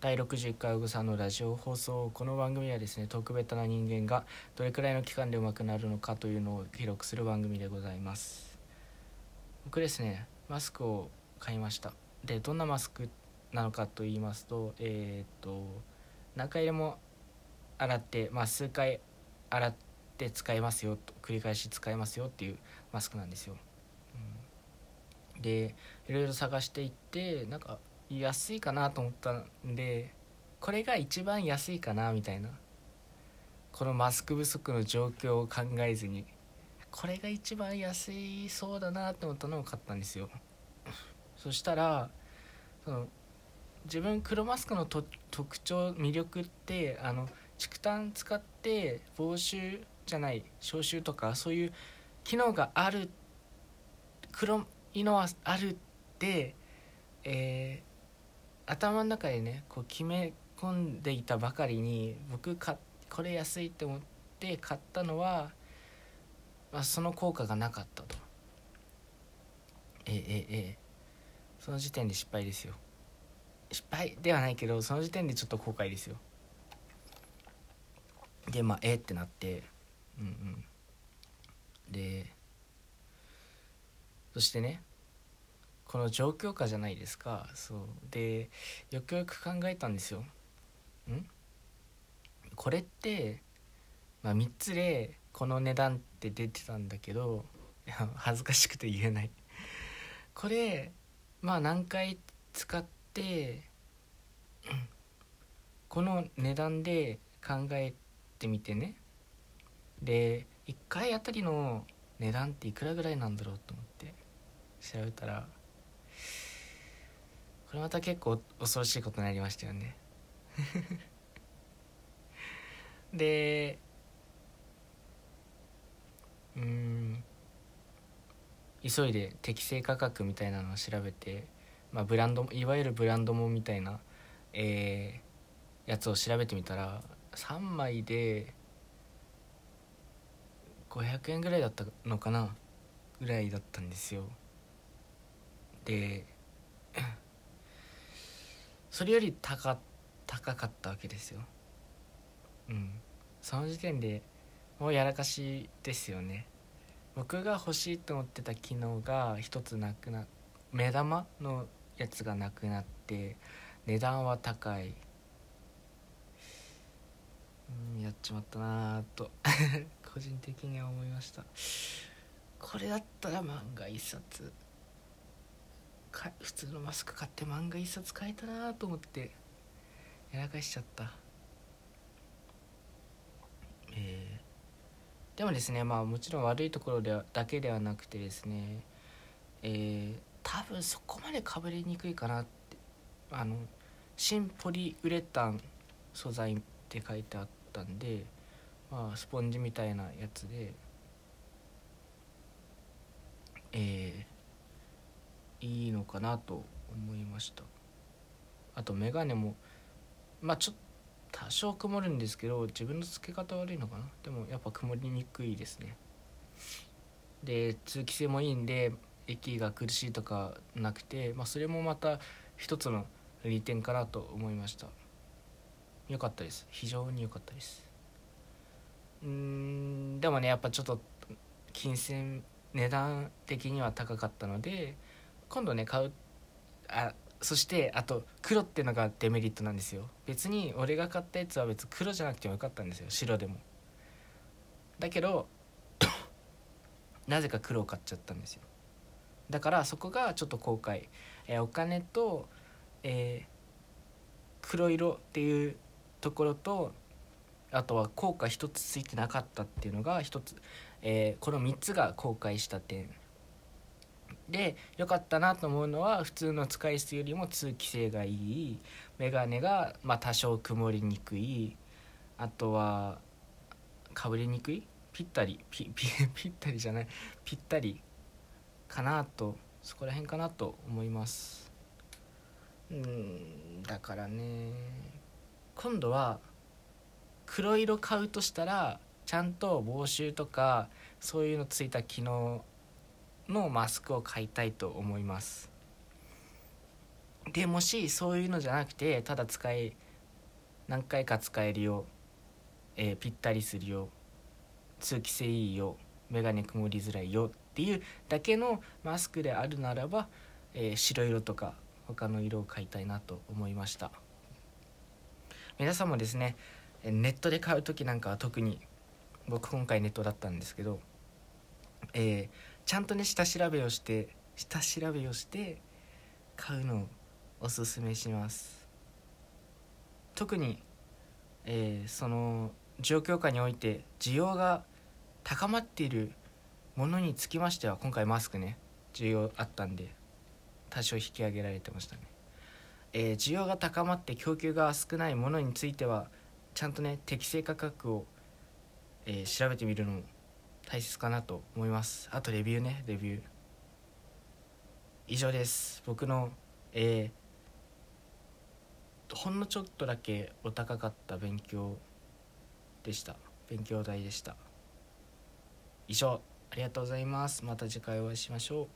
第61回おぐさんのラジオ放送。この番組はですね特別な人間がどれくらいの期間で上手くなるのかというのを記録する番組でございます。僕ですねマスクを買いました。でどんなマスクなのかと言いますとえー、っと何回でも洗ってまあ数回洗って使えますよと繰り返し使えますよっていうマスクなんですよ、うん、でいろいろ探していってなんか安いかなと思ったんでこれが一番安いかなみたいな。このマスク不足の状況を考えずにこれが一番安いそうだなと思ったのを買ったんですよ。そしたらその自分黒マスクの特徴魅力ってあの竹炭使って防臭じゃない消臭とかそういう機能がある黒いのはあるってえー、頭の中でねこう決め込んでいたばかりに僕かこれ安いって思って買ったのは、まあ、その効果がなかったと。ええええその時点で失敗ですよ。失敗ではないけどその時点でちょっと後悔ですよ。でまあえってなってうんうん。でそしてねこの状況下じゃないですか。そう。でよくよく考えたんですよ。ん？これって、まあ、3つでこの値段って出てたんだけど 恥ずかしくて言えない。これまあ何回使ってこの値段で考えてみてね。で1回あたりの値段っていくらぐらいなんだろうと思って調べたらこれまた結構恐ろしいことになりましたよね。でうん急いで適正価格みたいなのを調べて、まあ、ブランドいわゆるブランドもみたいな、えー、やつを調べてみたら3枚で500円ぐらいだったのかなぐらいだったんですよ。でそれより高高かったわけですよ。うん。その時点でもうやらかしですよね。僕が欲しいと思ってた機能が一つなくな目玉のやつがなくなって値段は高い。うんやっちまったなと。個人的には思いました。これだったら漫画一冊。か普通のマスク買って漫画一冊買えたなと思ってやらかしちゃった。えー、でもですねまあもちろん悪いところではだけではなくてですねえー、多分そこまでかぶりにくいかなってあの新ポリウレタン素材って書いてあったんでまあスポンジみたいなやつでえー、いいのかなと思いました。あとメガネもまあちょっと多少曇るんですけど自分の付け方悪いのかな。でもやっぱ曇りにくいですね。で通気性もいいんで息が苦しいとかなくて、まあ、それもまた一つの利点かなと思いました。良かったです。非常に良かったです。うんでもねやっぱちょっと金銭値段的には高かったので今度ね買うあそしてあと黒っていうのがデメリットなんですよ。別に俺が買ったやつは別に黒じゃなくてもよかったんですよ。白でも。だけどなぜか黒を買っちゃったんですよ。だからそこがちょっと後悔、えー、お金と、えー、黒色っていうところとあとは効果一つついてなかったっていうのが一つ、えー、この3つが後悔した点。で良かったなと思うのは普通の使い捨てよりも通気性がいい。メガネがま多少曇りにくい。あとはかぶりにくい？ぴったり。ぴぴ ぴったりじゃない。ぴったりかなと。そこら辺かなと思います。うんだからね。今度は黒色買うとしたらちゃんと防臭とかそういうのついた機能のマスクを買いたいと思います。でもしそういうのじゃなくてただ使い何回か使えるよ、えー、ぴったりするよ通気性いいよ眼鏡曇りづらいよっていうだけのマスクであるならば、えー、白色とか他の色を買いたいなと思いました。皆さんもですねネットで買う時なんかは特に僕今回ネットだったんですけど、えー、ちゃんとね下調べをして下調べをして買うのをおすすめします。特に、えー、その状況下において需要が高まっているものにつきましては今回マスクね需要あったんで多少引き上げられてましたね、えー、需要が高まって供給が少ないものについてはちゃんとね適正価格を、えー、調べてみるのも大切かなと思います。あとレビューね。レビュー。以上です。僕のえー、ほんのちょっとだけお高かった勉強でした。勉強代でした。以上。ありがとうございます。また次回お会いしましょう。